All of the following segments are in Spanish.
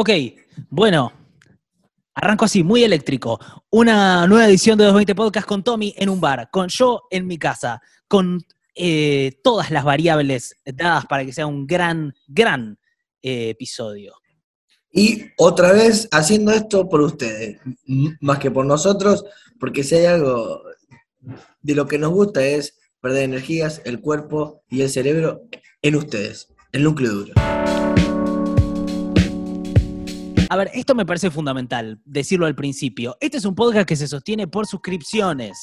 Ok, bueno, arranco así, muy eléctrico. Una nueva edición de 220 Podcast con Tommy en un bar, con yo en mi casa, con eh, todas las variables dadas para que sea un gran, gran eh, episodio. Y otra vez haciendo esto por ustedes, más que por nosotros, porque si hay algo de lo que nos gusta es perder energías, el cuerpo y el cerebro en ustedes, el núcleo duro. A ver, esto me parece fundamental, decirlo al principio. Este es un podcast que se sostiene por suscripciones.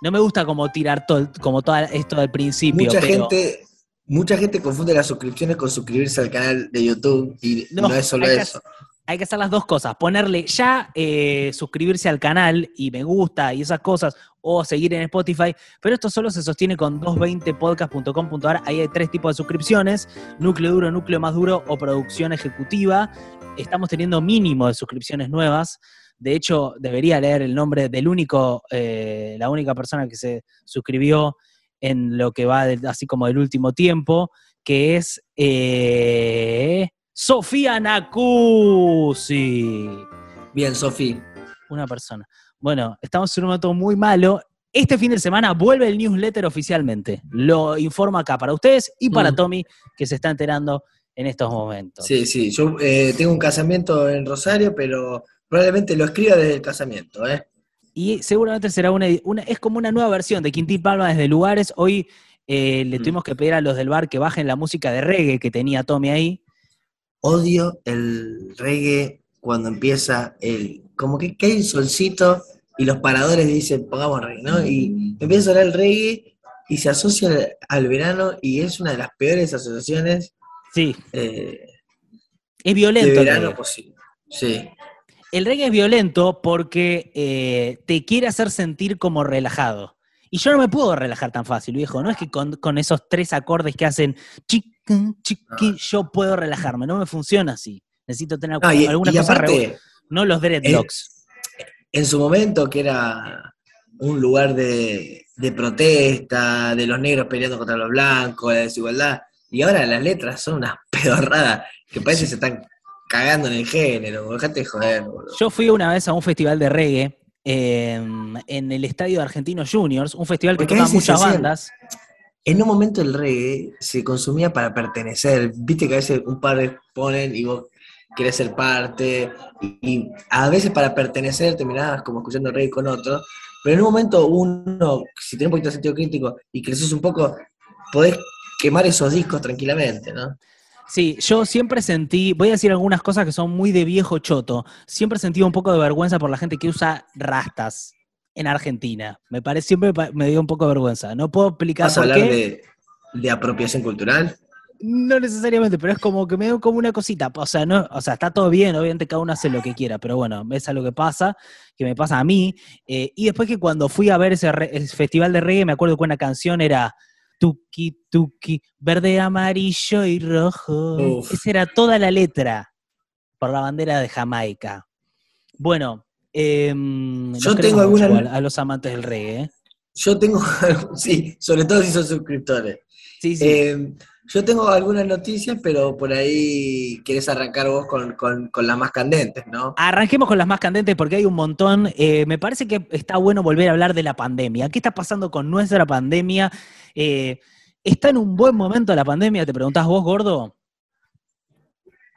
No me gusta como tirar todo, como todo esto al principio. Mucha pero gente, mucha gente confunde las suscripciones con suscribirse al canal de YouTube y No, no, es solo hay que eso. hay que hacer las dos cosas. Ponerle ya eh, suscribirse al canal y me gusta y esas cosas, o seguir en Spotify. Pero esto solo se sostiene con 220podcast.com.ar. Ahí hay tres tipos de suscripciones: núcleo duro, núcleo más duro o producción ejecutiva. Estamos teniendo mínimo de suscripciones nuevas. De hecho, debería leer el nombre del único, eh, la única persona que se suscribió en lo que va de- así como del último tiempo, que es eh, Sofía Nacusi. Bien, Sofi. Una persona. Bueno, estamos en un momento muy malo. Este fin de semana vuelve el newsletter oficialmente. Lo informo acá para ustedes y para Mm. Tommy, que se está enterando en estos momentos. Sí, sí, yo eh, tengo un casamiento en Rosario, pero probablemente lo escriba desde el casamiento, ¿eh? Y seguramente será una, una- es como una nueva versión de Quintín Palma desde lugares. Hoy eh, le Mm. tuvimos que pedir a los del bar que bajen la música de reggae que tenía Tommy ahí. Odio el reggae cuando empieza el. como que cae el solcito y los paradores dicen pongamos reggae, ¿no? Y empieza a sonar el reggae y se asocia al, al verano y es una de las peores asociaciones Sí, eh, es de violento. el verano posible. Sí. El reggae es violento porque eh, te quiere hacer sentir como relajado. Y yo no me puedo relajar tan fácil, viejo. No es que con, con esos tres acordes que hacen chiqui, chiqui, Ah. yo puedo relajarme. No me funciona así. Necesito tener No, y, alguna y cosa aparte, No los dreadlocks. En su momento que era un lugar de, de protesta, de los negros peleando contra los blancos, la desigualdad, y ahora las letras son unas pedorradas que parece que se están cagando en el género, dejate de joder, boludo. Yo fui una vez a un festival de reggae eh, en el estadio de Argentinos Juniors, un festival que toca muchas bandas. En un momento el reggae se consumía para pertenecer, viste que a veces un par ponen y vos querés ser parte, y, a veces para pertenecer terminabas como escuchando reggae con otro, pero en un momento uno, si tenés un poquito de sentido crítico y creces un poco, podés quemar esos discos tranquilamente, ¿no? Sí, yo siempre sentí, voy a decir algunas cosas que son muy de viejo choto, siempre sentí un poco de vergüenza por la gente que usa rastas en Argentina. Me parece, siempre me dio un poco de vergüenza. No puedo explicar ¿Vas a por hablar qué. de, de apropiación cultural? No necesariamente, pero es como que me dio como una cosita. O sea, no, o sea, está todo bien, obviamente cada uno hace lo que quiera, pero bueno, es algo que pasa, que me pasa a mí. Eh, y después que cuando fui a ver ese, festival de reggae, me acuerdo que una canción era Tuki, Tuki, verde, amarillo y rojo. Uf. Esa era toda la letra por la bandera de Jamaica. Bueno, em, Yo tengo alguna- igual a los amantes del reggae. ¿eh? Yo tengo, sí, sobre todo si son suscriptores. Sí, sí. Eh, yo tengo algunas noticias, pero por ahí querés arrancar vos con, con, con las más candentes, ¿no? Arranquemos con las más candentes porque hay un montón. Eh, me parece que está bueno volver a hablar de la pandemia. ¿Qué está pasando con nuestra pandemia? Eh, ¿Está en un buen momento la pandemia? ¿Te preguntás vos, gordo?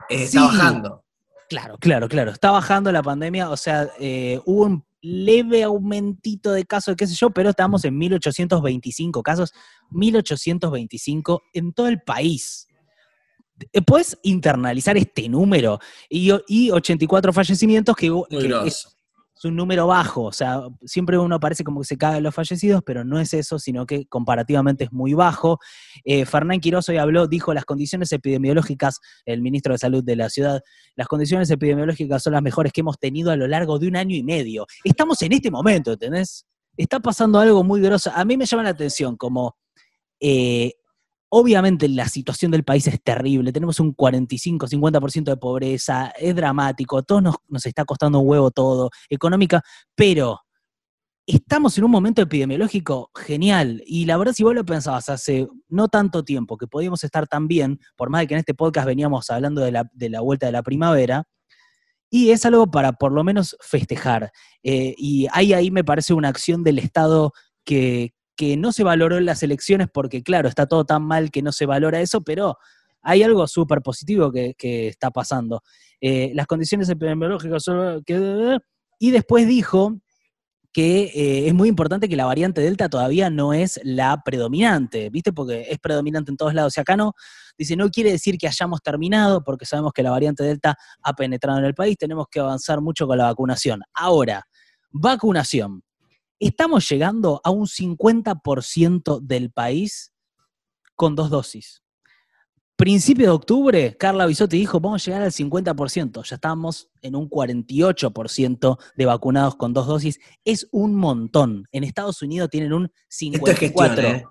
Eh, sí. Está bajando. Claro, claro, claro. Está bajando la pandemia. O sea, hubo un leve aumentito de casos, qué sé yo, pero estamos en 1825 casos. 1825 en todo el país. Eh, ¿Puedes internalizar este número? Y, y 84 fallecimientos que, que es. Es un número bajo, o sea, siempre uno parece como que se caga en los fallecidos, pero no es eso, sino que comparativamente es muy bajo. Eh, Fernán Quiroz hoy habló, dijo las condiciones epidemiológicas, el ministro de Salud de la ciudad, las condiciones epidemiológicas son las mejores que hemos tenido a lo largo de un año y medio. Estamos en este momento, ¿entendés? Está pasando algo muy grosso. A mí me llama la atención como... eh, Obviamente la situación del país es terrible, tenemos un 45-50% de pobreza, es dramático, todos nos, nos está costando un huevo todo, económica, pero estamos en un momento epidemiológico genial. Y la verdad, si vos lo pensabas hace no tanto tiempo que podíamos estar tan bien, por más de que en este podcast veníamos hablando de la, vuelta de la primavera, y es algo para por lo menos festejar. Eh, y ahí, ahí me parece una acción del Estado que, que no se valoró en las elecciones porque, claro, está todo tan mal que no se valora eso, pero hay algo súper positivo que, está pasando. Eh, las condiciones epidemiológicas son... y después dijo que eh, es muy importante que la variante Delta todavía no es la predominante, ¿viste? Porque es predominante en todos lados. Y acá no, dice, no quiere decir que hayamos terminado, porque sabemos que la variante Delta ha penetrado en el país, tenemos que avanzar mucho con la vacunación. Ahora, vacunación. Estamos llegando a un 50% del país con dos dosis principio de octubre, Carla Bisotti dijo, vamos a llegar al 50%. Ya estamos en un 48% de vacunados con dos dosis. Es un montón. En Estados Unidos tienen un 54%. Esto es gestión, ¿eh?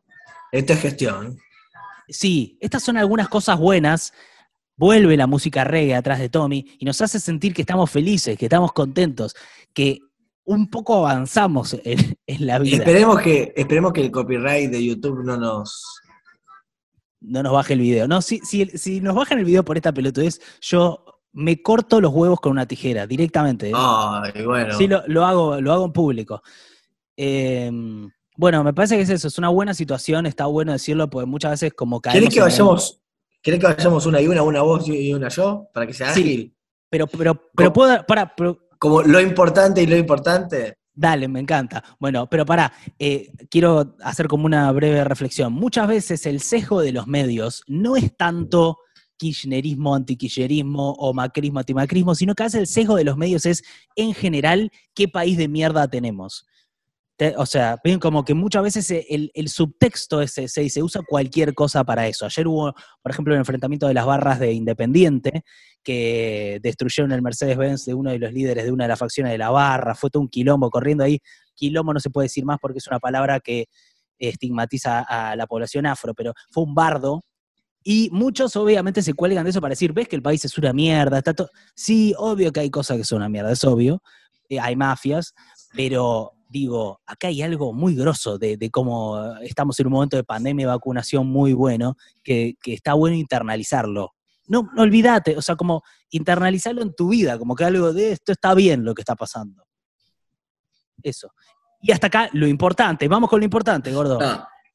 Esto es gestión. Sí, estas son algunas cosas buenas. Vuelve la música reggae atrás de Tommy y nos hace sentir que estamos felices, que estamos contentos, que un poco avanzamos en, la vida. Esperemos que, esperemos que el copyright de YouTube no nos, no nos baje el video. No, si, si, nos bajan el video por esta pelotudez, yo me corto los huevos con una tijera directamente. ¿eh? Ay, bueno. Sí, lo, hago, lo hago en público. Em, bueno, me parece que es eso, es una buena situación, está bueno decirlo, porque muchas veces como caemos... ¿Querés que vayamos, que vayamos una y una, una vos y una yo, para que sea ágil? Sí, pero, pero, pero puedo... Para, como lo importante y lo importante. Dale, me encanta. Bueno, pero para, eh, quiero hacer como una breve reflexión. Muchas veces el sesgo de los medios no es tanto kirchnerismo, antikirchnerismo o macrismo, antimacrismo, sino que hace el sesgo de los medios es, en general, qué país de mierda tenemos o sea, ven como que muchas veces el, subtexto ese, se, se usa cualquier cosa para eso. Ayer hubo, por ejemplo, el enfrentamiento de las barras de Independiente, que destruyeron el Mercedes-Benz de uno de los líderes de una de las facciones de la barra, fue todo un quilombo corriendo ahí. Quilombo no se puede decir más porque es una palabra que estigmatiza a la población afro, pero fue un bardo. Y muchos obviamente se cuelgan de eso para decir, ves que el país es una mierda, está todo... Sí, obvio que hay cosas que son una mierda, es obvio, eh, hay mafias, pero digo, acá hay algo muy grosso de, cómo estamos en un momento de pandemia y vacunación muy bueno, que, está bueno internalizarlo. No, no olvídate, o sea, como internalizarlo en tu vida, como que algo de esto está bien lo que está pasando. Eso. Y hasta acá lo importante, vamos con lo importante, gordo.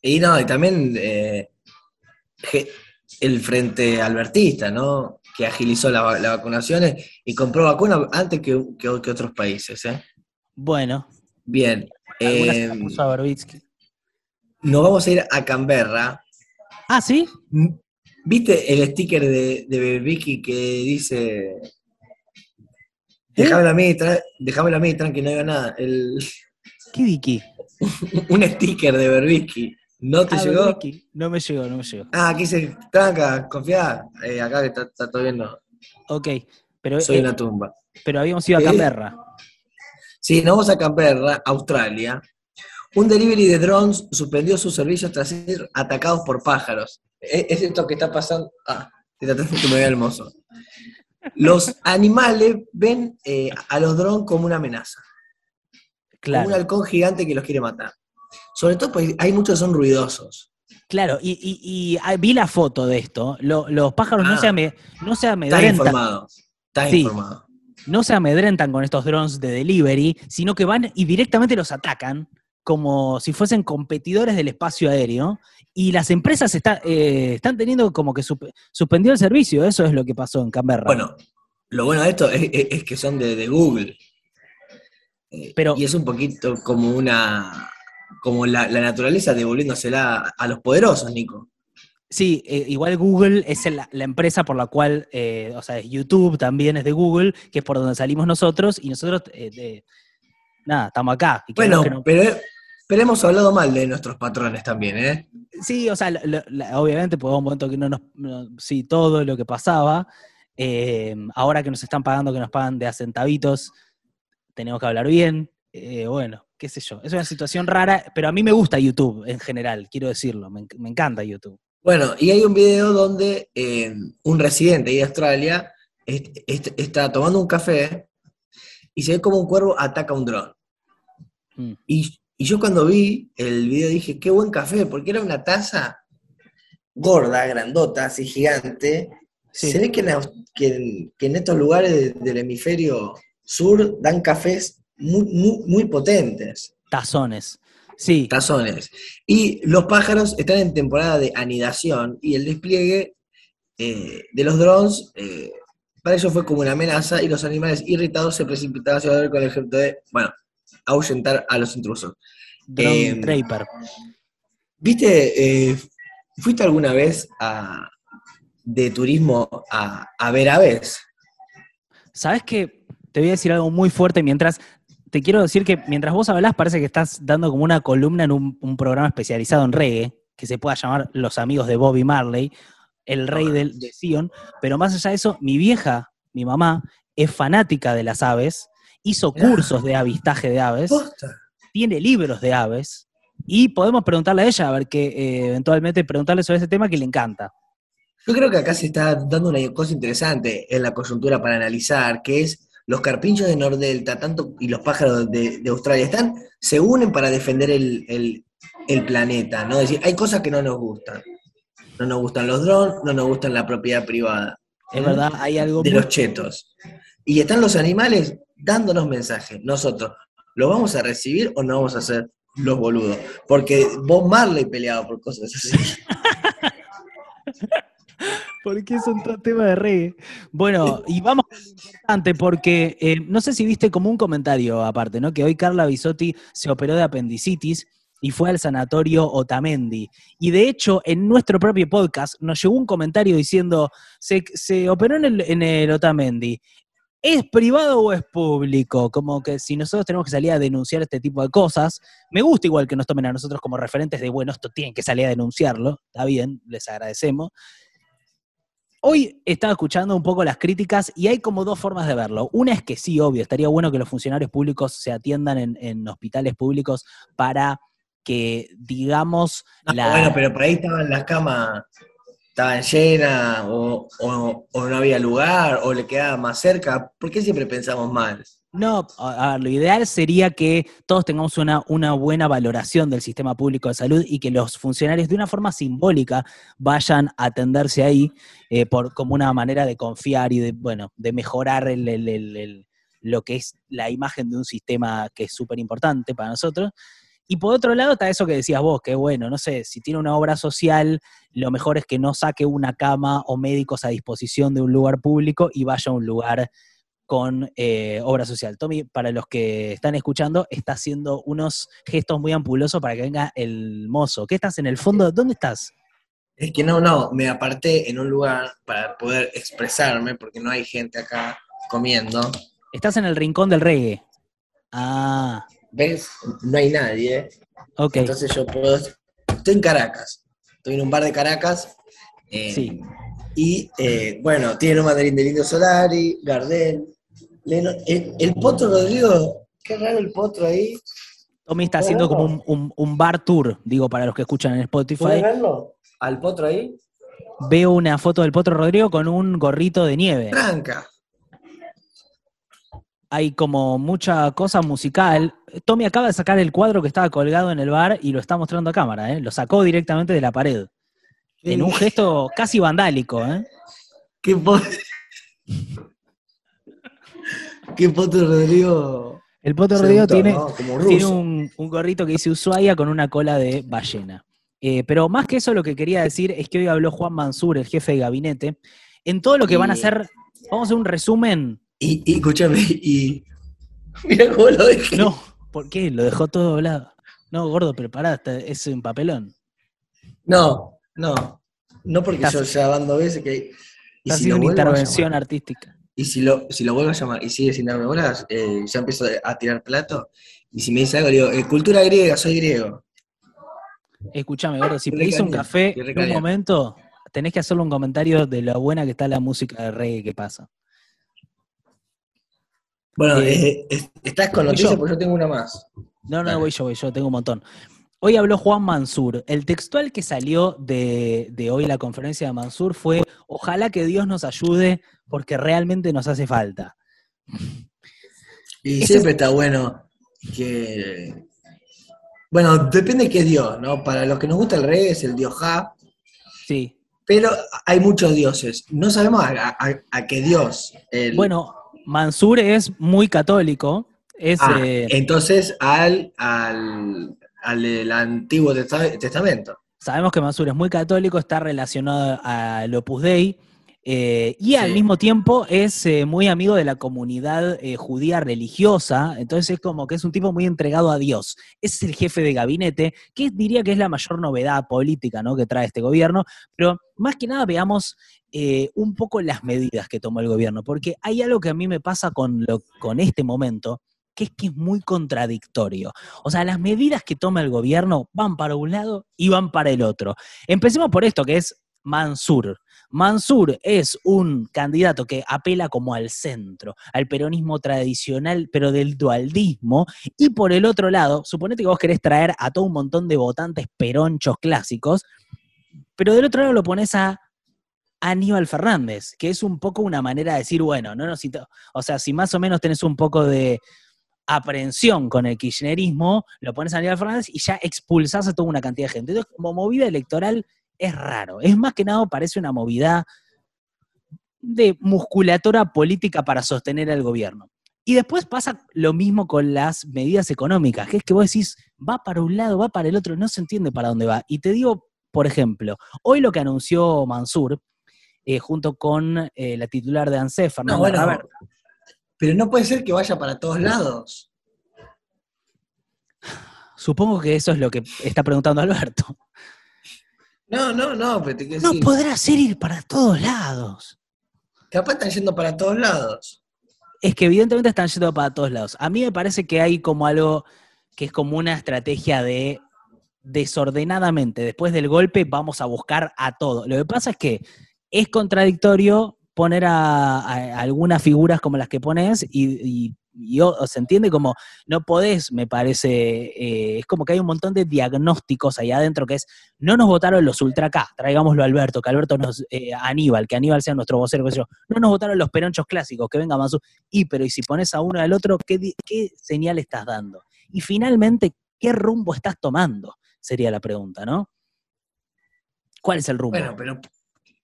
y no, y también eh, el frente albertista, ¿no? Que agilizó las vacunaciones y compró vacunas antes que, que otros países, ¿eh? Bueno, Bien. Eh, nos vamos a ir a Canberra. Ah, ¿sí? ¿Viste el sticker de, de Vicky que dice... Déjamelo a mí, déjamelo a mí, tranqui, no digo nada. El... ¿Qué Vicky? un sticker de Berbisky. ¿No te ah, llegó? No me llegó, no me llegó. Ah, aquí dice, tranca, confía. Eh, acá que está, está, todo viendo. Ok, pero... Soy eh, una tumba. Pero habíamos ido a Canberra. Sí, nos vamos a Canberra, Australia. Un delivery de drones suspendió sus servicios tras ser atacados por pájaros. E, es esto que está pasando. Ah, te que me vea hermoso. Los animales ven eh, a los drones como una amenaza. Claro. Como un halcón gigante que los quiere matar. Sobre todo porque hay muchos que son ruidosos. Claro, y, vi la foto de esto. los pájaros no, ah. se no se amedrentan. Estás informado. Estás informado no se amedrentan con estos drones de delivery, sino que van y directamente los atacan como si fuesen competidores del espacio aéreo y las empresas eh, están teniendo como que suspendió el servicio, eso es lo que pasó en Canberra. Bueno, lo bueno de esto es, que son de, Google. Eh, Pero, y es un poquito como una como la, la naturaleza devolviéndosela a los poderosos, Nico. Sí, eh, igual Google es la, empresa por la cual, eh, o sea, YouTube también es de Google, que es por donde salimos nosotros, y nosotros, eh, nada, estamos acá. bueno, pero, hemos hablado mal de nuestros patrones también, ¿eh? Sí, o sea, obviamente, pues un momento que no nos, sí, todo lo que pasaba, ahora que nos están pagando, que nos pagan de a centavitos, tenemos que hablar bien, bueno, qué sé yo, es una situación rara, pero a mí me gusta YouTube en general, quiero decirlo, me encanta YouTube. Bueno, y hay un video donde eh, un residente de Australia está tomando un café y se ve como un cuervo ataca un dron. Mm. Y Y yo cuando vi el video dije, qué buen café, porque era una taza gorda, grandota, así gigante. Sí. Se ve que en, Aus- que en- que en estos lugares del hemisferio sur dan cafés muy, muy, muy potentes, Tazones. Sí, tazones. Y los pájaros están en temporada de anidación y el despliegue eh, de los drones eh, para ellos fue como una amenaza y los animales irritados se precipitaban hacia el con el objeto de, bueno, ahuyentar a los intrusos. Drone em, Draper. ¿Viste, eh, fuiste alguna vez a- de turismo a, a ver aves? ¿Sabes qué? Te voy a decir algo muy fuerte mientras. Te quiero decir que mientras vos hablás, parece que estás dando como una columna en un, un programa especializado en reggae, que se pueda llamar Los Amigos de Bobby Marley, el rey del, de Sion. Pero más allá de eso, mi vieja, mi mamá, es fanática de las aves, hizo cursos de avistaje de aves, tiene libros de aves, y podemos preguntarle a ella, a ver que eh, eventualmente preguntarle sobre ese tema que le encanta. Yo creo que acá se está dando una cosa interesante en la coyuntura para analizar, que es los carpinchos de Nordelta tanto, y los pájaros de, de Australia están, se unen para defender el, el- el planeta, ¿no? Es decir, hay cosas que no nos gustan. No nos gustan los drones, no nos gustan la propiedad privada. Es ¿Mm? verdad, hay algo de muy- los chetos. Y están los animales dándonos mensajes. Nosotros, ¿lo vamos a recibir o no vamos a hacer los boludos? Porque Bob Marley peleaba por cosas así. ¿Por qué son todo tema de reggae? Bueno, y vamos con lo importante, porque eh, no sé si viste como un comentario aparte, ¿no? Que hoy Carla Bisotti se operó de apendicitis y fue al sanatorio Otamendi. Y de hecho, en nuestro propio podcast nos llegó un comentario diciendo, se, se operó en el, en el Otamendi. ¿Es privado o es público? Como que si nosotros tenemos que salir a denunciar este tipo de cosas, me gusta igual que nos tomen a nosotros como referentes de, bueno, esto tienen que salir a denunciarlo, está bien, les agradecemos. Hoy estaba escuchando un poco las críticas y hay como dos formas de verlo. Una es que sí, obvio, estaría bueno que los funcionarios públicos se atiendan en, en hospitales públicos para que, digamos, No, la... Bueno, pero por ahí estaban las camas, estaban llenas, o, o- o no había lugar, o le quedaba más cerca. ¿Por qué siempre pensamos mal? No, a lo ideal sería que todos tengamos una, buena valoración del sistema público de salud y que los funcionarios de una forma simbólica vayan a atenderse ahí eh, por, como una manera de confiar y de, bueno, de mejorar lo que es la imagen de un sistema que es súper importante para nosotros. Y por otro lado está eso que decías vos, que bueno, no sé, si tiene una obra social, lo mejor es que no saque una cama o médicos a disposición de un lugar público y vaya a un lugar con eh, obra social. Tommy, para los que están escuchando, está haciendo unos gestos muy ampulosos para que venga el mozo. ¿Qué estás en el fondo? ¿Dónde estás? Es que no, no, me aparté en un lugar para poder expresarme, porque no hay gente acá comiendo. Estás en el rincón del reggae. Ah, ¿Ves? No hay nadie. ok. Entonces yo puedo. Estoy en Caracas. Estoy en un bar de Caracas. eh, Sí. Y eh, bueno, tiene un mandarín de Lindo Solari, Gardel. Lennon. El, el Potro Rodrigo, qué raro el Potro ahí. Tommy está haciendo como un, un- un bar tour, digo, para los que escuchan en ¿Puedes Spotify. verlo? Al Potro ahí. Veo una foto del Potro Rodrigo con un gorrito de nieve. Tranca. Hay como mucha cosa musical. Tommy acaba de sacar el cuadro que estaba colgado en el bar y lo está mostrando a cámara, ¿eh? Lo sacó directamente de la pared. En un gesto casi vandálico, ¿eh? ¿Qué, ¿Qué Potro Rodrigo? El Potro Rodrigo tiene, tiene un, un gorrito que dice Ushuaia con una cola de ballena. Eh, pero más que eso, lo que quería decir es que hoy habló Juan Mansur, el jefe de gabinete, en todo lo que van a hacer. Vamos a hacer un resumen. Y, y escúchame, y. Mira cómo lo dejé. No, ¿por qué? Lo dejó todo doblado. No, gordo, prepará, está- es un papelón. No, no. No porque Estás- yo ya dando veces que. Y si haciendo una vuelvo intervención artística. Y si lo, si lo vuelvo a llamar y sigue sin darme bolas, eh, ya empiezo a tirar plato. Y si me dice algo, le digo, eh, cultura griega, soy griego. Escuchame, gordo, si pedís un café en un momento, tenés que hacerle un comentario de lo buena que está la música de reggae que pasa. Bueno, Eh, eh, es- estás con noticias yo. porque yo tengo una más. No, no, Dale. voy yo, voy yo, tengo un montón. Hoy habló Juan Mansur. El textual que salió de, de hoy la conferencia de Mansur fue, ojalá que Dios nos ayude porque realmente nos hace falta. Y Ese siempre está bueno que, Bueno, depende de qué dios, ¿no? Para los que nos gusta el rey es el dios Ja, Sí. pero hay muchos dioses. No sabemos a, a- a qué dios. el- Bueno, Mansur es muy católico. Es, Ah, eh, entonces al, al, al Antiguo Testa- Testamento. sabemos que Mansur es muy católico, está relacionado al Opus Dei. eh, y al Sí. mismo tiempo es eh, muy amigo de la comunidad eh, judía religiosa, entonces es como que es un tipo muy entregado a Dios. Es el jefe de gabinete, que diría que es la mayor novedad política ¿no? que trae este gobierno, pero más que nada veamos un poco las medidas que tomó el gobierno, porque hay algo que a mí me pasa con, lo, con este momento, que es que es muy contradictorio. O sea, las medidas que toma el gobierno van para un lado y van para el otro. Empecemos por esto, que es Mansur. Mansur es un candidato que apela como al centro, al peronismo tradicional, pero del dualdismo. Y por el otro lado, suponete que vos querés traer a todo un montón de votantes peronchos clásicos, pero del otro lado lo pones a Aníbal Fernández, que es un poco una manera de decir, bueno, no nos o sea, si más o menos tenés un poco de aprehensión con el kirchnerismo, lo pones a Aníbal Fernández y ya expulsás a toda una cantidad de gente. Entonces, como movida electoral es raro. Es más que nada parece una movida de musculatura política para sostener al gobierno. Y después pasa lo mismo con las medidas económicas, que es que vos decís, va para un lado, va para el otro, no se entiende para dónde va. Y te digo, por ejemplo, hoy lo que anunció Mansur, eh, junto con eh, la titular de ANSEF, No, bueno, pero no puede ser que vaya para todos lados. supongo que eso es lo que está preguntando Alberto. No, no, no, pero te quiero No decir, podrá ser ir para todos lados. capaz están yendo para todos lados. Es que evidentemente están yendo para todos lados. A mí me parece que hay como algo que es como una estrategia de desordenadamente, después del golpe vamos a buscar a todo. Lo que pasa es que es contradictorio poner a, algunas figuras como las que pones y, y- se entiende como no podés, me parece, eh, es como que hay un montón de diagnósticos ahí adentro que es, no nos votaron los ultra K, traigámoslo a Alberto, que Alberto nos, eh, Aníbal, que Aníbal sea nuestro vocero, yo, no nos votaron los peronchos clásicos, que venga Mansur, y pero y si pones a uno al otro, ¿qué, qué señal estás dando? Y finalmente, ¿qué rumbo estás tomando? Sería la pregunta, ¿no? ¿Cuál es el rumbo? Bueno, pero,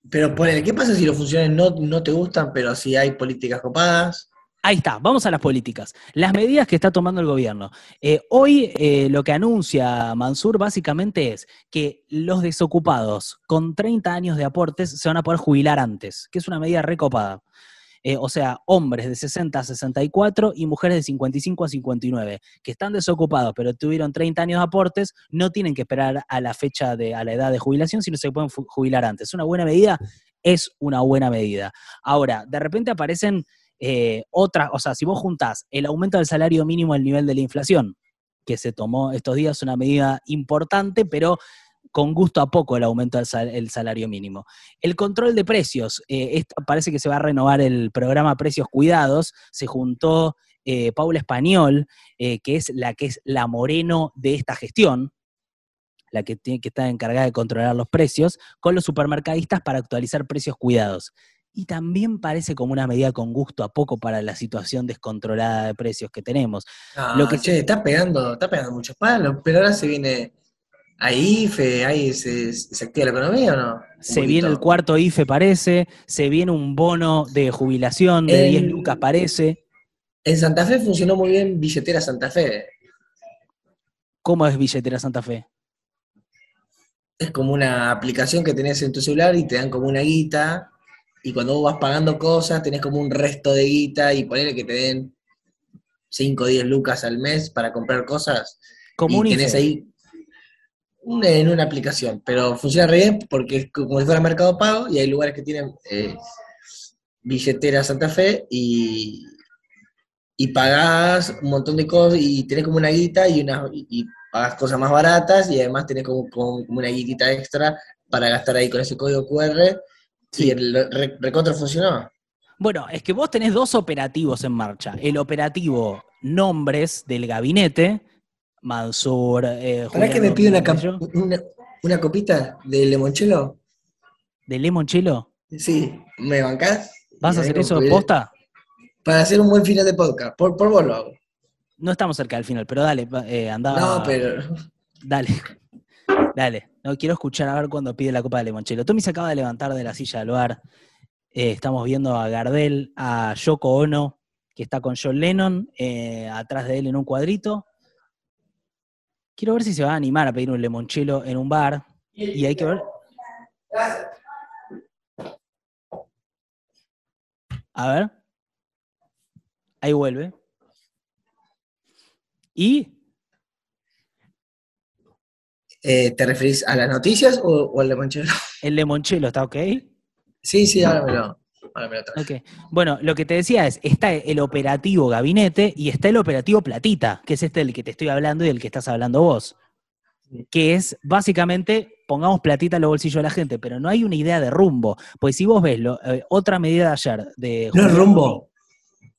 pero ponele, ¿qué pasa si los funcionarios no, no te gustan, pero si hay políticas copadas? Ahí está, vamos a las políticas. Las medidas que está tomando el gobierno. Eh, hoy eh, lo que anuncia Mansur básicamente es que los desocupados con 30 años de aportes se van a poder jubilar antes, que es una medida recopada. Eh, o sea, hombres de 60 a 64 y mujeres de 55 a 59, que están desocupados pero tuvieron 30 años de aportes, no tienen que esperar a la fecha de, a la edad de jubilación, sino se pueden jubilar antes. ¿Es una buena medida? Es una buena medida. Ahora, de repente aparecen eh, otras, o sea, si vos juntás el aumento del salario mínimo al nivel de la inflación, que se tomó estos días una medida importante, pero con gusto a poco el aumento del sal- el salario mínimo. El control de precios, eh, parece que se va a renovar el programa Precios Cuidados, se juntó eh, Paula Español, eh, que es la que es la moreno de esta gestión, la que tiene que estar encargada de controlar los precios, con los supermercadistas para actualizar precios cuidados. Y también parece como una medida con gusto a poco para la situación descontrolada de precios que tenemos. No, Lo que- che, está pegando, está pegando muchos palos, pero ahora se viene a IFE, ahí se, se activa la economía o no? Se viene el cuarto IFE, parece, se viene un bono de jubilación de El- 10 lucas, parece. En Santa Fe funcionó muy bien Billetera Santa Fe. ¿Cómo es Billetera Santa Fe? Es como una aplicación que tenés en tu celular y te dan como una guita, y cuando vos vas pagando cosas tenés como un resto de guita y ponele que te den 5 o 10 lucas al mes para comprar cosas. Como y un tenés IFE. ahí en una aplicación, pero funciona re bien porque es como si fuera Mercado Pago y hay lugares que tienen eh, billetera Santa Fe y, y pagás un montón de cosas y tenés como una guita y, una, y, pagás cosas más baratas y además tenés como, como, como una guitita extra para gastar ahí con ese código QR Sí. y el re- recontra funcionó. Bueno, es que vos tenés dos operativos en marcha. El operativo nombres del gabinete, Mansur, eh, ¿Para que me pide una, copita de limonchelo? de Limonchelo. Sí, ¿me bancás? ¿Vas a hacer eso que- posta? Para hacer un buen final de podcast. Por, por vos lo hago. No estamos cerca del final, pero dale, eh, andá. No, pero. Dale. Dale. No quiero escuchar a ver cuando pide la copa de limonchelo. Tommy se acaba de levantar de la silla del bar. Eh, estamos viendo a Gardel, a Yoko Ono, que está con John Lennon, eh, atrás de él en un cuadrito. Quiero ver si se va a animar a pedir un limonchelo en un bar. Y hay que ver. A ver. Ahí vuelve. ¿Y? Eh, ¿Te referís a las noticias o, o al limonchelo? ¿El limonchelo está ok? Sí, sí, ahora me lo, ahora me lo traje. Ok. Bueno, lo que te decía es, está el operativo gabinete y está el operativo platita, que es este del que te estoy hablando y del que estás hablando vos. Que es básicamente, pongamos platita en los bolsillos de la gente, pero no hay una idea de rumbo. Pues si vos ves lo- eh, otra medida de ayer de... No es rumbo.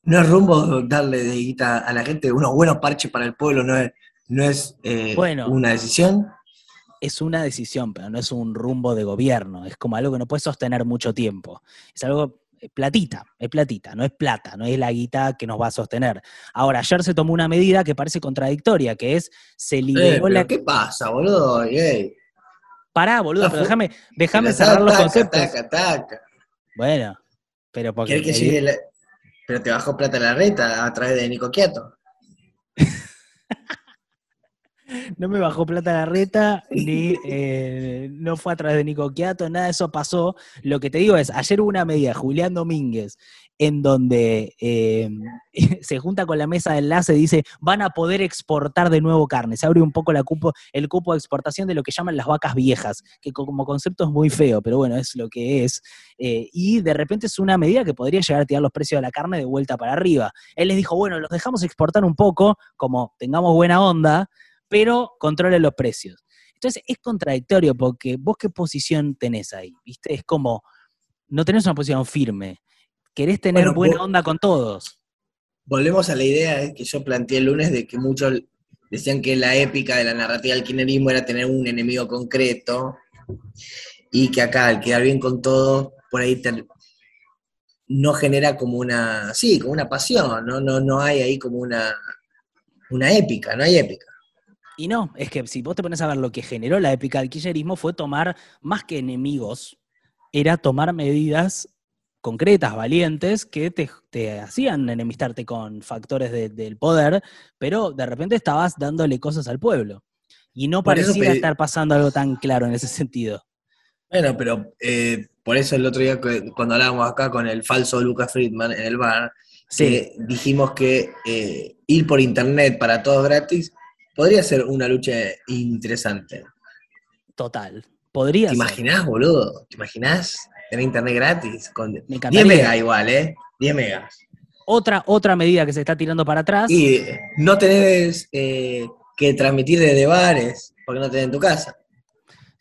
No es rumbo darle de guita a la gente unos buenos parches para el pueblo, no es, no es eh, Bueno. una decisión. es una decisión, pero no es un rumbo de gobierno. Es como algo que no puedes sostener mucho tiempo. Es algo platita, es platita, no es plata, no es la guita que nos va a sostener. Ahora, ayer se tomó una medida que parece contradictoria, que es se Eh, liberó la... ¿Qué pasa, boludo? Pará, boludo, pero déjame, déjame cerrar los conceptos. Taca, taca. Bueno, pero porque... ¿Querés que la- Pero te bajó plata la reta a través de Nico Quiato. No me bajó plata la reta, ni eh, no fue a través de Nico Quiato, nada de eso pasó. Lo que te digo es, ayer hubo una medida, Julián Domínguez, en donde eh, se junta con la mesa de enlace y dice, van a poder exportar de nuevo carne. Se abre un poco la cupo, el cupo de exportación de lo que llaman las vacas viejas, que co- como concepto es muy feo, pero bueno, es lo que es. Eh, y de repente es una medida que podría llegar a tirar los precios de la carne de vuelta para arriba. Él les dijo, bueno, los dejamos exportar un poco, como tengamos buena onda, pero controlen los precios. Entonces es contradictorio porque vos qué posición tenés ahí, ¿viste? Es como, no tenés una posición firme, querés tener Bueno, buena onda con todos. Volvemos a la idea eh, que yo planteé el lunes de que muchos decían que la épica de la narrativa del kirchnerismo era tener un enemigo concreto y que acá al quedar bien con todo, por ahí no genera como una, sí, como una pasión, no, no, no hay ahí como una, una épica, no hay épica. Y no, es que si vos te pones a ver lo que generó la épica del kirchnerismo fue tomar, más que enemigos, era tomar medidas concretas, valientes, que te, te hacían enemistarte con factores de- del poder, pero de repente estabas dándole cosas al pueblo. Y no Por parecía pedí- estar pasando algo tan claro en ese sentido. Bueno, pero eh, por eso el otro día que- cuando hablábamos acá con el falso Lucas Friedman en el bar, Sí. eh, dijimos que eh, ir por internet para todos gratis podría ser una lucha interesante. Total. Podría ¿Te ser. imaginás, boludo? ¿Te imaginás tener internet gratis? Con Me 10 encantaría. megas igual, ¿eh? 10 megas. Otra, otra medida que se está tirando para atrás. Y no tenés eh, que transmitir desde bares, porque no tenés en tu casa.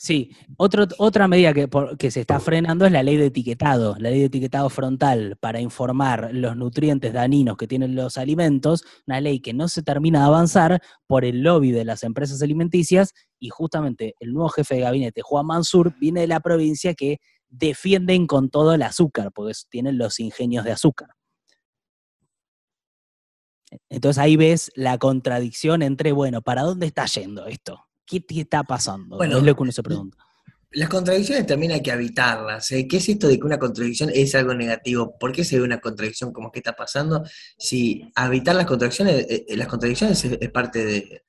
Sí, Otro- otra medida que, que se está frenando es la ley de etiquetado, la ley de etiquetado frontal para informar los nutrientes dañinos que tienen los alimentos, una ley que no se termina de avanzar por el lobby de las empresas alimenticias y justamente el nuevo jefe de gabinete, Juan Mansur, viene de la provincia que defienden con todo el azúcar, porque tienen los ingenios de azúcar. Entonces ahí ves la contradicción entre, bueno, ¿para dónde está yendo esto? ¿Qué te está pasando? Bueno, es lo que uno se pregunta. Las contradicciones también hay que evitarlas. ¿eh? ¿Qué es esto de que una contradicción es algo negativo? ¿Por qué se ve una contradicción como que está pasando? Si evitar las contradicciones, eh, eh, las contradicciones es, es parte de,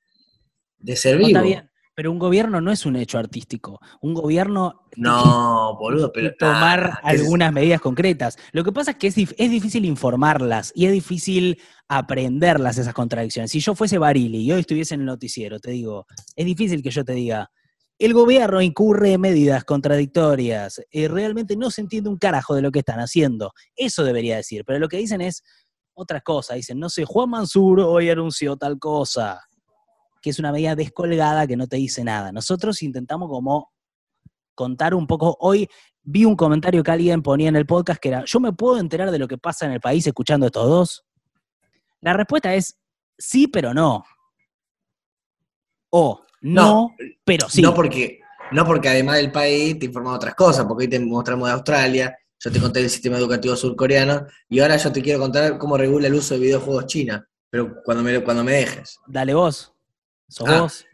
de ser No, vivo. está bien, pero un gobierno no es un hecho artístico. Un gobierno No, boludo, pero tomar ah, ¿qué es- algunas medidas concretas. Lo que pasa es que es, dif- es difícil informarlas y es difícil aprenderlas esas contradicciones. Si yo fuese Barili y hoy estuviese en el noticiero, te digo, es difícil que yo te diga, el gobierno incurre en medidas contradictorias, eh, realmente no se entiende un carajo de lo que están haciendo. Eso debería decir, pero lo que dicen es otras cosas. Dicen, no sé, Juan Mansur hoy anunció tal cosa, que es una medida descolgada que no te dice nada. Nosotros intentamos como contar un poco. Hoy vi un comentario que alguien ponía en el podcast que era, ¿yo me puedo enterar de lo que pasa en el país escuchando estos dos? La respuesta es sí, pero no. O no, No, pero sí. No porque, no porque además del país te informa otras cosas, porque hoy te mostramos de Australia, yo te conté el sistema educativo surcoreano, y ahora yo te quiero contar cómo regula el uso de videojuegos China, pero cuando me, cuando me dejes. Dale vos. Sos Ah. vos.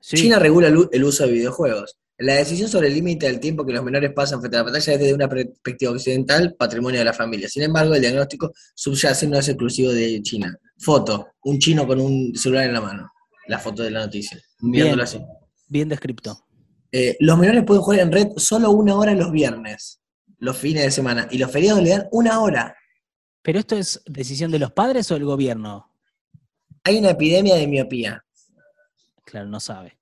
Sí. China regula el, uso de videojuegos. La decisión sobre el límite del tiempo que los menores pasan frente a la pantalla es desde una perspectiva occidental, patrimonio de la familia. Sin embargo, el diagnóstico subyace no es exclusivo de China. Foto, un chino con un celular en la mano. La foto de la noticia. Mirándolo así. Bien descripto. Eh, los menores pueden jugar en red solo una hora los viernes, los fines de semana, y los feriados le dan una hora. ¿Pero esto es decisión de los padres o del gobierno? Hay una epidemia de miopía. Claro, no sabe.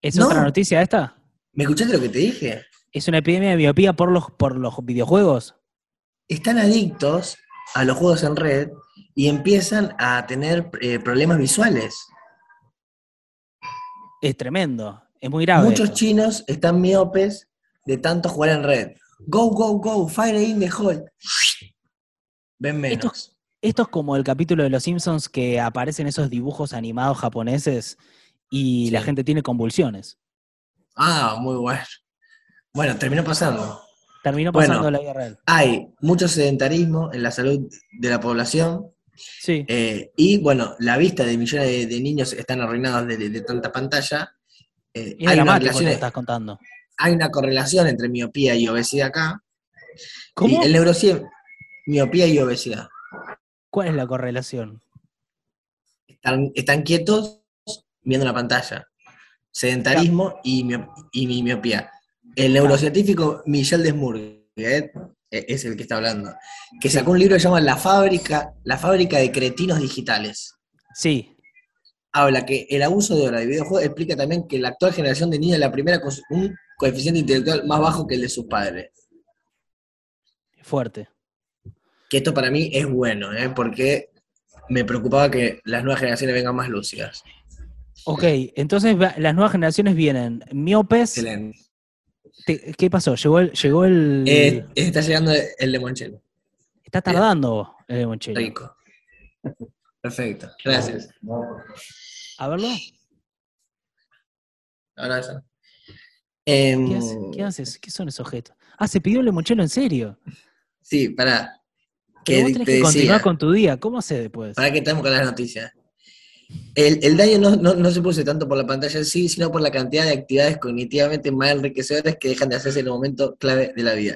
¿Es No. otra noticia esta? ¿Me escuchaste lo que te dije? ¿Es una epidemia de miopía por los, por los videojuegos? Están adictos a los juegos en red y empiezan a tener eh, problemas visuales. Es tremendo. Es muy grave. Muchos esto. chinos están miopes de tanto jugar en red. Go, go, go, fire in the hole. Ven menos. Esto es como el capítulo de Los Simpsons que aparecen esos dibujos animados japoneses y Sí. la gente tiene convulsiones. Ah, muy bueno. Bueno, terminó pasando. Terminó Bueno. pasando la vida real. Hay mucho sedentarismo en la salud de la población Sí. eh, y, bueno, la vista de millones de, de niños están arruinados de, de- de tanta pantalla. Eh, es hay, una relación, estás contando. hay una correlación entre miopía y obesidad acá. ¿Cómo? Y el neurocien, miopía y obesidad. ¿Cuál es la correlación? Están, están quietos viendo la pantalla. Sedentarismo y, mi miopía. El neurocientífico Michel Desmourguet eh, es el que está hablando, que sacó un libro que se llama La fábrica, La fábrica de cretinos digitales. Sí. Habla que el abuso de horas de videojuegos explica también que la actual generación de niños es la primera con un coeficiente intelectual más bajo que el de sus padres. Fuerte. Que esto para mí es bueno, ¿eh? porque me preocupaba que las nuevas generaciones vengan más lúcidas. Ok, entonces las nuevas generaciones vienen miopes. Excelente. Te- ¿Qué pasó? Llegó el. Llegó el Eh, está llegando el limonchelo. está tardando el limoncello. Rico. Perfecto. Gracias. A verlo. Ahora eso. Em, ¿Qué, hace- qué haces? ¿Qué son esos objetos? Ah, se pidió el limonchelo en serio. Sí, para Que vos te tenés que continuar con tu día. ¿Cómo haces después? para que estamos con las noticias. El, el daño no, no, no se produce tanto por la pantalla en sí, sino por la cantidad de actividades cognitivamente más enriquecedoras que dejan de hacerse en un momento clave de la vida.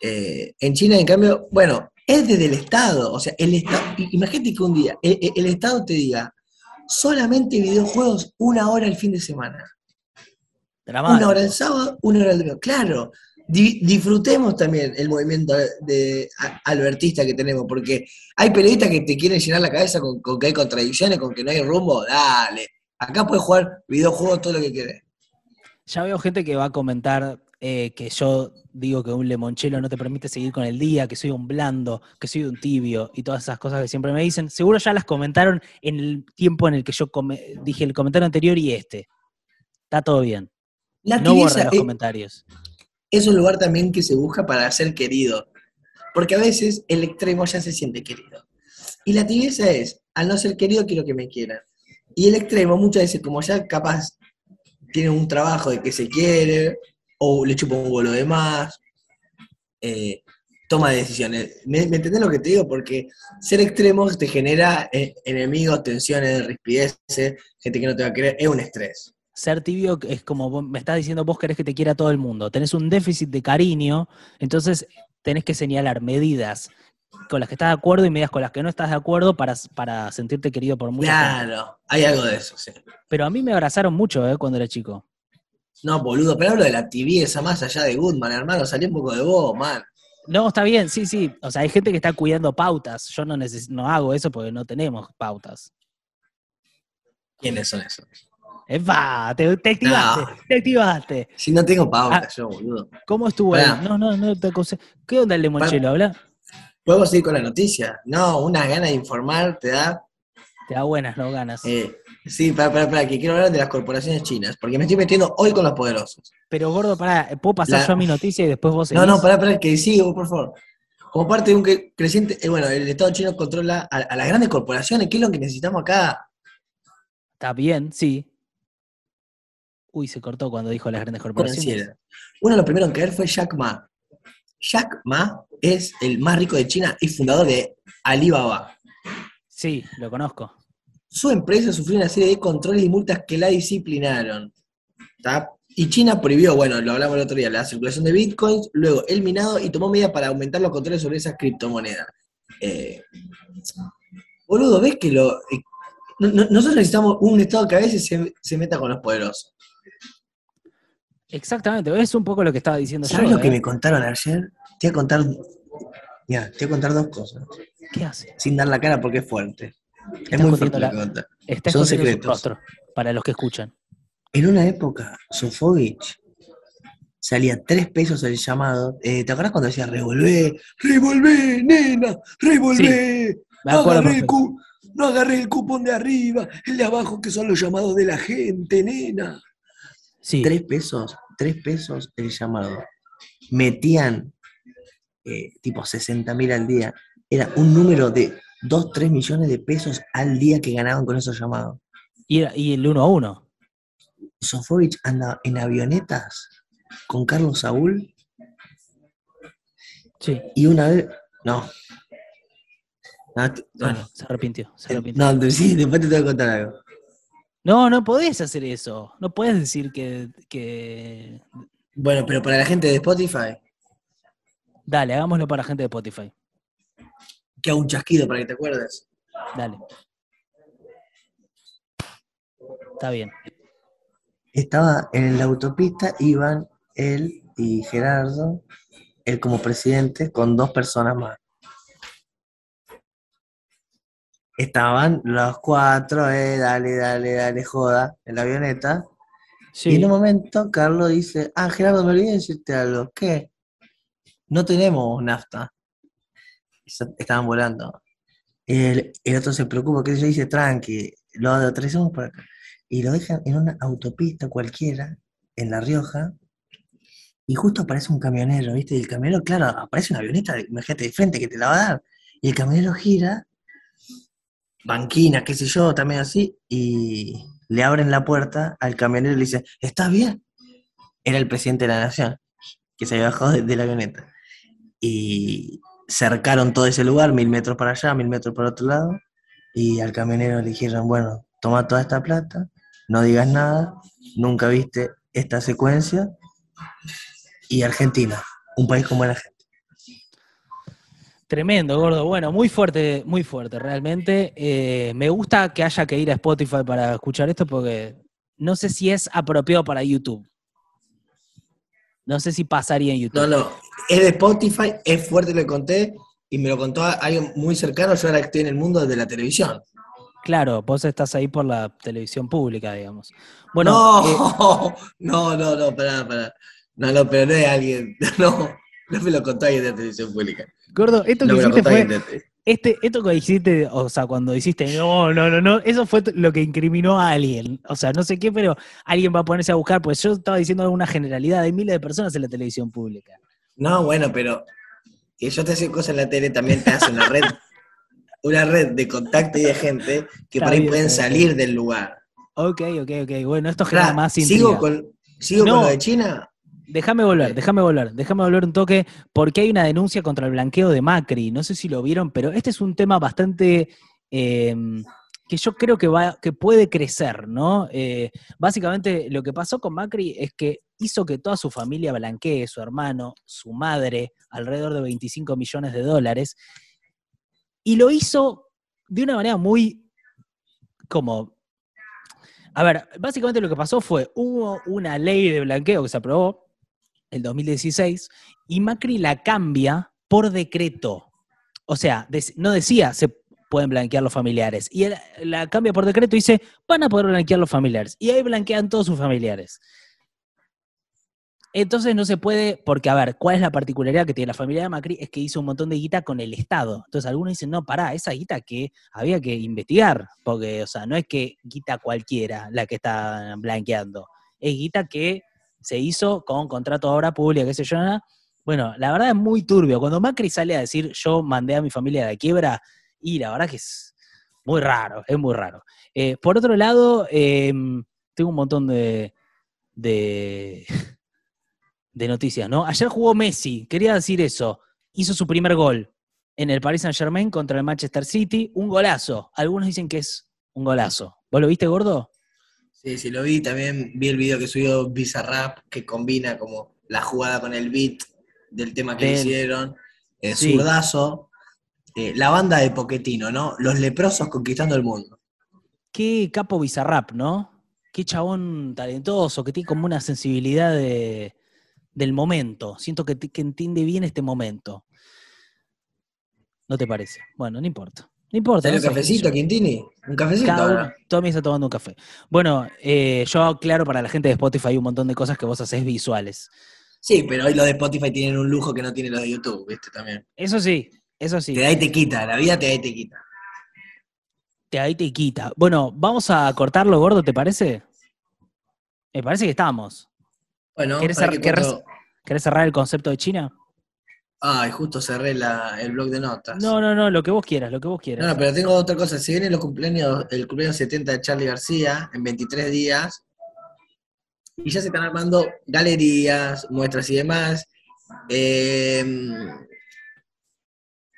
Eh, en China, en cambio, bueno, es desde el Estado. O sea, el Estado, imagínate que un día el, el- el Estado te diga solamente videojuegos una hora el fin de semana. Dramático. Una hora el sábado, una hora el domingo. Claro, di- disfrutemos también el movimiento de a- albertista que tenemos, porque hay periodistas que te quieren llenar la cabeza con, con que hay contradicciones, con que no hay rumbo. Dale, acá puedes jugar videojuegos todo lo que quieras. Ya veo gente que va a comentar eh, que yo digo que un limonchelo no te permite seguir con el día, que soy un blando, que soy un tibio y todas esas cosas que siempre me dicen. Seguro ya las comentaron en el tiempo en el que yo dije el comentario anterior y este. Está todo bien. La No borra los comentarios. Es un lugar también que se busca para ser querido, porque a veces el extremo ya se siente querido. Y la tibieza es, al no ser querido quiero que me quieran. Y el extremo muchas veces, como ya capaz tiene un trabajo de que se quiere, o le chupa un golo de más, eh, toma decisiones. ¿Me, me entendés lo que te digo? Porque ser extremos te genera eh, enemigos, tensiones, rispideces, gente que no te va a querer, es un estrés. Ser tibio es como me estás diciendo, vos querés que te quiera todo el mundo. Tenés un déficit de cariño, entonces tenés que señalar medidas con las que estás de acuerdo y medidas con las que no estás de acuerdo para, para sentirte querido por gente. Claro, hay algo de eso, sí. Pero a mí me abrazaron mucho eh, cuando era chico. No, boludo, pero hablo de la tibieza más allá de Goodman, hermano, salí un poco de vos, man. No, está bien, sí, sí. O sea, hay gente que está cuidando pautas. Yo no, neces- no hago eso porque no tenemos pautas. ¿Quiénes son esos? ¡Epa! Te, te activaste, No. te activaste. Si no tengo pauta, Ah. yo, boludo. ¿Cómo estuvo Pará. ahí? No, no, no te acusé. ¿Qué onda el limonchelo? Habla. ¿Podemos seguir con la noticia? No, unas ganas de informar te da. Te da buenas, no ganas. eh, sí, para, para, para, que quiero hablar de las corporaciones chinas, porque me estoy metiendo hoy con los poderosos. Pero gordo, pará, ¿puedo pasar La- yo a mi noticia y después vos No, seguís? no, pará, pará, que sigo, por favor. Como parte de un cre- creciente, eh, bueno, el Estado chino controla a, a las grandes corporaciones, ¿qué es lo que necesitamos acá? Está bien, sí. Uy, se cortó cuando dijo las grandes corporaciones. Uno de los primeros en caer fue Jack Ma. Jack Ma es el más rico de China y fundador de Alibaba. Sí, lo conozco. su empresa sufrió una serie de controles y multas que la disciplinaron. ¿tá? Y China prohibió, bueno, lo hablamos el otro día, la circulación de bitcoins, luego el minado y tomó medidas para aumentar los controles sobre esas criptomonedas. Eh, boludo, ¿ves que lo... eh, no- no- nosotros necesitamos un Estado que a veces se, se meta con los poderosos. Exactamente, es un poco lo que estaba diciendo ¿Sabes yo. lo que ¿eh? me contaron ayer? Te voy a contar... Mira, te voy a contar dos cosas, ¿Qué hace? sin dar la cara porque es fuerte. Es muy fuerte lo la- que contar. Está Son secretos. rostro, para los que escuchan. En una época, Sofovich salía tres pesos el llamado. Eh, ¿Te acuerdas cuando decía revolvé? ¡Revolvé, nena! ¡Revolvé! Me no, acuerdo agarré el no agarré el cupón de arriba, el de abajo que son los llamados de la gente, nena. Sí, Tres pesos, tres pesos el llamado. Metían eh, tipo 60 mil al día. Era un número de 2, 3 millones de pesos al día que ganaban con esos llamados. y, era- y el uno a uno. Sofovich anda en avionetas con Carlos Saúl Sí, y una vez. No. Bueno, se arrepintió, se eh, arrepintió. no, sí, después te tengo que contar algo. No, no podés hacer eso. No puedes decir que, que... Bueno, pero para la gente de Spotify, Dale, hagámoslo para gente de Spotify. que hago un chasquido para que te acuerdes. Dale. Está bien. Estaba en la autopista, iban él y Gerardo, él como presidente, con dos personas más. Estaban los cuatro, eh, dale, dale, dale, joda, en la avioneta. Sí. Y en un momento Carlos dice, ah, Gerardo, me olvidé decirte algo. ¿Qué? No tenemos nafta. Estaban volando. El, el otro se preocupa, que yo dice, tranqui, lo aterrizamos por acá. Y lo dejan en una autopista cualquiera, en La Rioja, y justo aparece un camionero, ¿viste? Y el camionero, claro, aparece una avioneta, imagínate, de frente que te la va a dar. Y el camionero gira, banquina, qué sé yo, también así, y le abren la puerta al camionero y le dicen, ¿estás bien? Era el presidente de la nación, que se había bajado de, la avioneta. Y cercaron todo ese lugar, mil metros para allá, mil metros para otro lado, y al camionero le dijeron, bueno, toma toda esta plata, no digas nada, nunca viste esta secuencia, y Argentina, un país con buena gente. Tremendo, gordo. Bueno, muy fuerte, muy fuerte, realmente. Eh, me gusta que haya que ir a Spotify para escuchar esto porque no sé si es apropiado para YouTube. No sé si pasaría en YouTube. No, no, es de Spotify, es fuerte lo que conté, y me lo contó alguien muy cercano, yo ahora estoy en el mundo de la televisión. Claro, vos estás ahí por la televisión pública, digamos. Bueno, eh, no, no, no, no, pará, pará. No, no, pero no es alguien, no, no me lo contó alguien de la televisión pública. gordo, esto No que hiciste fue, este, esto que hiciste, o sea, cuando hiciste, no, no, no, no, eso fue lo que incriminó a alguien. O sea, no sé qué, pero alguien va a ponerse a buscar, pues yo estaba diciendo alguna generalidad, hay miles de personas en la televisión pública. No, bueno, pero que yo te hace cosas en la tele también te hace una red, una red de contacto y de gente que Está por ahí bien, pueden bien. salir del lugar. Ok, ok, ok. Bueno, esto genera Pará, más sigo intriga. con, sigo No. con lo de China. Déjame volver, Ok. déjame volver, déjame volver un toque, porque hay una denuncia contra el blanqueo de Macri. No sé si lo vieron, pero este es un tema bastante eh, que yo creo que va, que puede crecer, ¿no? Eh, básicamente lo que pasó con Macri es que hizo que toda su familia blanquee, su hermano, su madre, alrededor de 25 millones de dólares, y lo hizo de una manera muy como a ver, básicamente lo que pasó fue, hubo una ley de blanqueo que se aprobó el 2016 y Macri la cambia por decreto. O sea, no decía se pueden blanquear los familiares. Y él la cambia por decreto y dice, van a poder blanquear los familiares. Y ahí blanquean todos sus familiares. Entonces no se puede, porque a ver, ¿cuál es la particularidad que tiene la familia de Macri? Es que hizo un montón de guita con el Estado. Entonces algunos dicen, no, pará, esa guita que había que investigar, porque, o sea, no es que guita cualquiera la que está blanqueando, es guita que se hizo con contrato de obra pública, qué sé yo, nada. Bueno, la verdad es muy turbio. Cuando Macri sale a decir, yo mandé a mi familia a la quiebra, y la verdad que es muy raro, es muy raro. Eh, por otro lado, eh, tengo un montón de, de, de noticias, ¿no? Ayer jugó Messi, quería decir eso. Hizo su primer gol en el Paris Saint Germain contra el Manchester City, un golazo. Algunos dicen que es Un golazo. ¿Vos lo viste, gordo? Sí, sí, lo vi. También vi el video que subió Bizarrap, que combina como la jugada con el beat del tema que hicieron. Eh, Sí. Zurdazo. Eh, la banda de Poquetino, ¿no? Los leprosos conquistando el mundo. Qué capo Bizarrap, ¿no? Qué chabón talentoso, que tiene como una sensibilidad de- del momento. Siento que entiende bien este momento. ¿No te parece? Bueno, no importa. No importa. ¿Salió no sé, cafecito, Quintini? ¿Un cafecito? Cada Tommy está tomando un café. Bueno, eh, yo aclaro para la gente de Spotify hay un montón de cosas que vos haces visuales. Sí, pero hoy los de Spotify tienen un lujo que no tienen los de YouTube, ¿viste? También. Eso sí, eso sí. Te da y te quita, la vida te da y te quita. Te ahí te quita. Bueno, vamos a cortarlo, gordo, ¿te parece? Me parece que estamos. Bueno, ¿Querés cer- que ¿Querés cerrar el concepto de China? Ay, justo cerré la- el blog de notas. No, no, no, lo que vos quieras, lo que vos No, quieras. no, pero tengo otra cosa. Se vienen los cumpleaños, el cumpleaños 70 de Charlie García en 23 días. Y ya se están armando galerías, muestras y demás. Eh,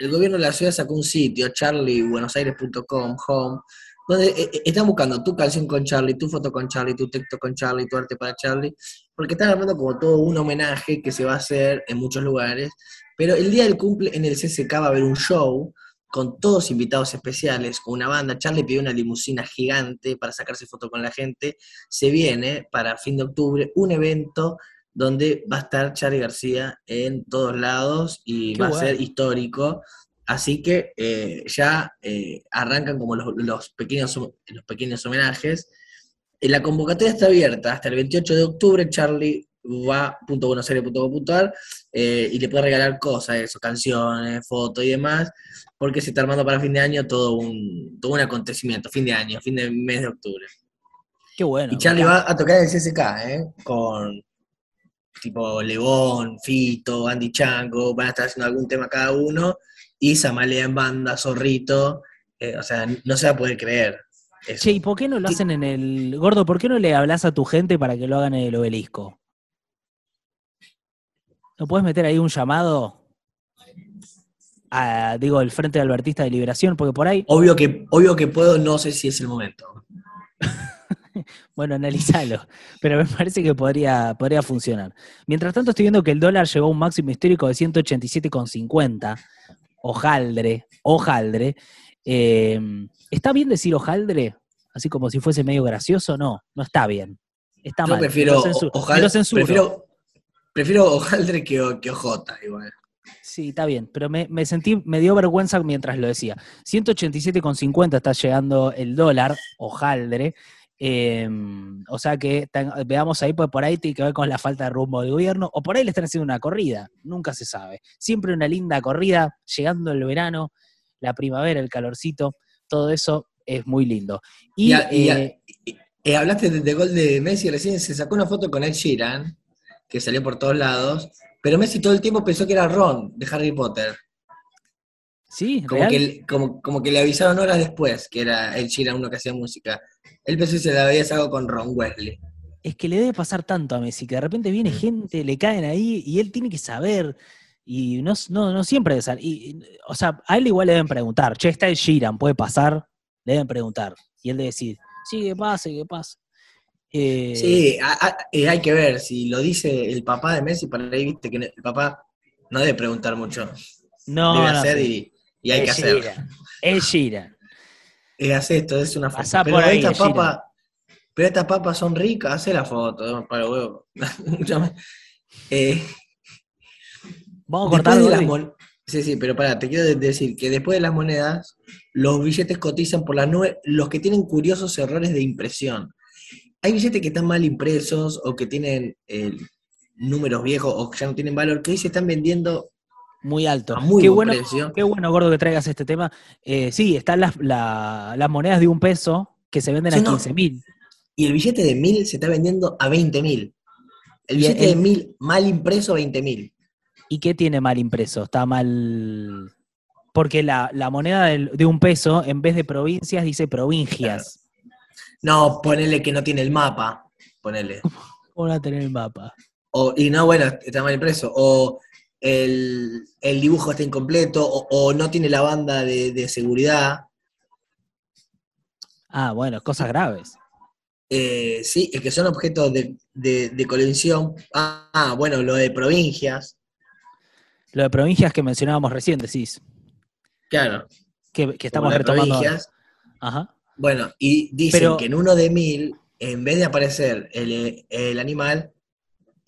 el gobierno de la ciudad sacó un sitio, charliebuenosaires.com, home, donde eh, eh, están buscando tu canción con Charlie, tu foto con Charlie, tu texto con Charlie, tu arte para Charlie, porque están armando como todo un homenaje que se va a hacer en muchos lugares. Pero el día del cumple en el CCK va a haber un show con todos invitados especiales, con una banda. Charlie pidió una limusina gigante para sacarse foto con la gente. Se viene para fin de octubre un evento donde va a estar Charlie García en todos lados y Qué va a ser histórico. Así que eh, ya eh, arrancan como los, los pequeños, los pequeños homenajes. Eh, La convocatoria está abierta hasta el 28 de octubre. Charlie va.buenosaires.com.ar eh, y le puede regalar cosas, eso, canciones, fotos y demás, porque se está armando para fin de año todo un, todo un acontecimiento, fin de año, fin de mes de octubre. Qué bueno. Y Charlie va a tocar el CSK, ¿eh? Con tipo Lebón, Fito, Andy Chango, van a estar haciendo algún tema cada uno, y Samalea en banda, Zorrito, eh, o sea, no se va a poder creer. eso. Che, ¿y por qué no lo hacen en el. Gordo, ¿por qué no le hablas a tu gente para que lo hagan en el obelisco? ¿No puedes meter ahí un llamado? A, digo, el Frente Albertista de Liberación, porque por ahí, Obvio que, obvio que puedo, no sé si es el momento. bueno, analizalo, pero me parece que podría, podría funcionar. Mientras tanto, estoy viendo que el dólar llegó a un máximo histórico de 187,50. Ojaldre, ojaldre. Eh, ¿Está bien decir ojaldre? Así como si fuese medio gracioso, no, no está bien. Está Yo mal. prefiero, lo censu- ojal- censuro. prefiero, prefiero hojaldre que, que ojota, igual. Sí, está bien, pero me, me sentí, me dio vergüenza mientras lo decía. 187,50 está llegando el dólar, ojaldre. Eh, o sea que veamos ahí, pues por ahí tiene que ver con la falta de rumbo del gobierno, o por ahí le están haciendo una corrida, nunca se sabe. Siempre una linda corrida, llegando el verano, la primavera, el calorcito, todo eso es muy lindo. Y, eh, y- eh, hablaste de, de gol de Messi recién, se sacó una foto con Ed Sheeran, que salió por todos lados, pero Messi todo el tiempo pensó que era Ron, de Harry Potter. Sí, Como real. que, como, como que le avisaron horas después que era Ed Sheeran uno que hacía música. Él pensó que se la había sacado con Ron Wesley. Es que le debe pasar tanto a Messi, que de repente viene gente, le caen ahí y él tiene que saber. Y no, no, no siempre debe ser. Y, y, o sea, a él igual le deben preguntar, che, está el Sheeran, puede pasar, le deben preguntar. Y él debe decir, sí, que pase, que pase. Eh, Sí, a- a- eh, hay que ver, si lo dice el papá de Messi, para ahí viste que el papá no debe preguntar mucho. no, debe no, hacer sí. y, y hay El que hacer. Sheeran, El Sheeran. Eh, hace esto, es una foto. Pero ahí, estas papas, pero estas papas son ricas, hace la foto, para huevo. Mucha más. Eh, Vamos a cortar de las mon- Sí, sí, pero pará, te quiero de- decir que después de las monedas, los billetes cotizan por las nubes, los que tienen curiosos errores de impresión. Hay billetes que están mal impresos o que tienen eh, números viejos o que ya no tienen valor, que hoy se están vendiendo Muy alto. muy qué, buen bueno, precio. qué bueno, Gordo, que traigas este tema. Eh, sí, están las, la- las monedas de un peso que se venden Sí, a no. 15 mil. Y el billete de mil se está vendiendo a 20 mil. El billete el- de mil mal impreso, 20 mil. ¿Y qué tiene mal impreso? Está mal. Porque la, la moneda de un peso, en vez de provincias, dice provincias. No, ponele que no tiene el mapa. Ponele. ¿Cómo a tener el mapa? O, y no, bueno, está mal impreso. O el, el dibujo está incompleto. O, o no tiene la banda de, de seguridad. Ah, bueno, cosas graves. Eh, sí, es que son objetos de, de, de colección. Ah, ah, bueno, lo de provincias. Lo de provincias que mencionábamos recién, decís. Claro. Que, que estamos retomando. Ajá. Bueno, y dicen Pero- que en uno de mil, en vez de aparecer el, el animal,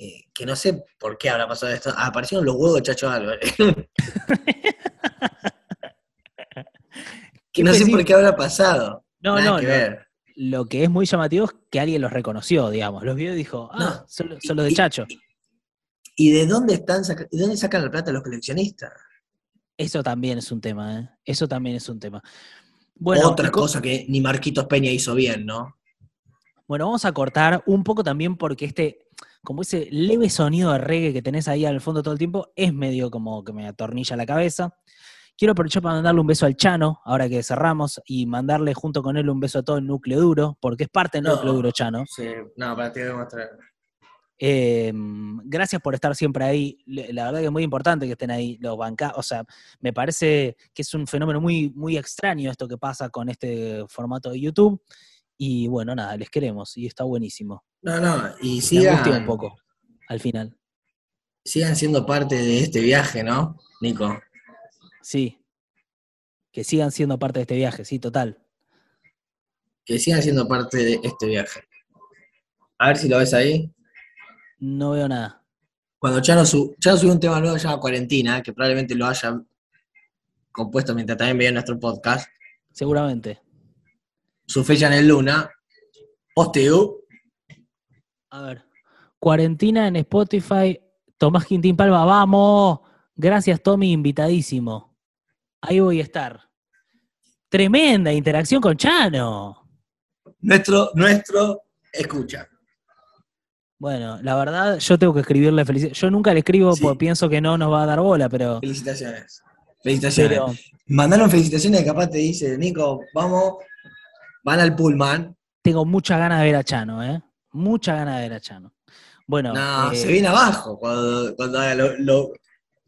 eh, que no sé por qué habrá pasado esto, aparecieron los huevos de Chacho Álvarez. que no sé por qué habrá pasado. No, Nada no, que no. ver. Lo que es muy llamativo es que alguien los reconoció, digamos. Los vio y dijo, ah, No, son, son los de y- Chacho. ¿Y de dónde están de dónde sacan la plata los coleccionistas? Eso también es un tema, ¿eh? Eso también es un tema. Bueno, Otra cosa que ni Marquitos Peña hizo bien, ¿no? Bueno, vamos a cortar un poco también porque este, como ese leve sonido de reggae que tenés ahí al fondo todo el tiempo, es medio como que me atornilla la cabeza. Quiero aprovechar para mandarle un beso al Chano, ahora que cerramos, y mandarle junto con él un beso a todo el núcleo duro, porque es parte del No. núcleo duro, Chano. Sí, no, para ti voy a mostrar. Eh, gracias por estar siempre ahí. La verdad que es muy importante que estén ahí los bancas. O sea, me parece que es un fenómeno muy, muy extraño esto que pasa con este formato de YouTube. Y bueno, nada, les queremos y está buenísimo. No, no, y Me sigan, un poco al final. sigan siendo parte de este viaje, ¿no, Nico? Sí. Que sigan siendo parte de este viaje, sí, total. Que sigan siendo parte de este viaje. A ver si lo ves ahí. No veo nada. Cuando Chano, su, Chano subió un tema nuevo que se llama Cuarentena, que probablemente lo haya compuesto mientras también veía nuestro podcast, Seguramente. Su fecha en el Luna, posteo, A ver. Cuarentena en Spotify. Tomás Quintín Palma, vamos. Gracias, Tommy, invitadísimo. Ahí voy a estar. Tremenda interacción con Chano. nuestro, nuestro, escucha. Bueno, la verdad, yo tengo que escribirle felicidades. Yo nunca le escribo Sí. porque pienso que no nos va a dar bola, pero. Felicitaciones. Felicitaciones. pero Mandaron felicitaciones, capaz te dice, Nico, vamos, van al Pullman. tengo mucha ganas de ver a Chano, ¿eh? Mucha ganas de ver a Chano. Bueno, No, eh, se viene abajo cuando, cuando haga lo- lo-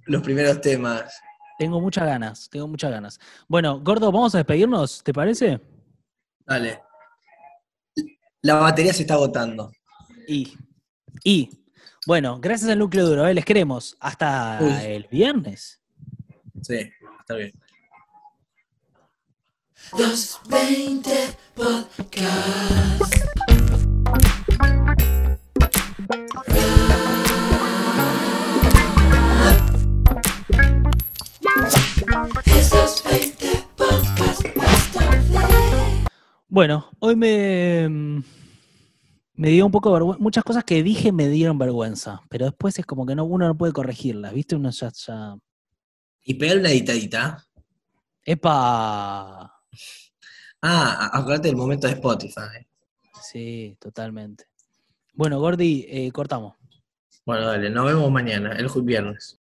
los primeros temas. tengo muchas ganas, tengo muchas ganas. Bueno, Gordo, vamos a despedirnos, ¿te parece? Dale. La batería se está agotando. Y, y, bueno, gracias al núcleo duro, ¿eh? les queremos. Hasta Uy. el viernes. Sí, está bien. 220 Podcast. Esos 20 Podcast. Bueno, hoy me, mm, me dio un poco de vergüenza. Muchas cosas que dije me dieron vergüenza, pero después es como que no, uno no puede corregirlas, ¿viste? Uno ya, ya... Y pegar una editadita. ¡Epa! Ah, acuérdate del momento de Spotify. Sí, totalmente. Bueno, Gordi, eh, cortamos. Bueno, dale, nos vemos mañana, el jueves viernes.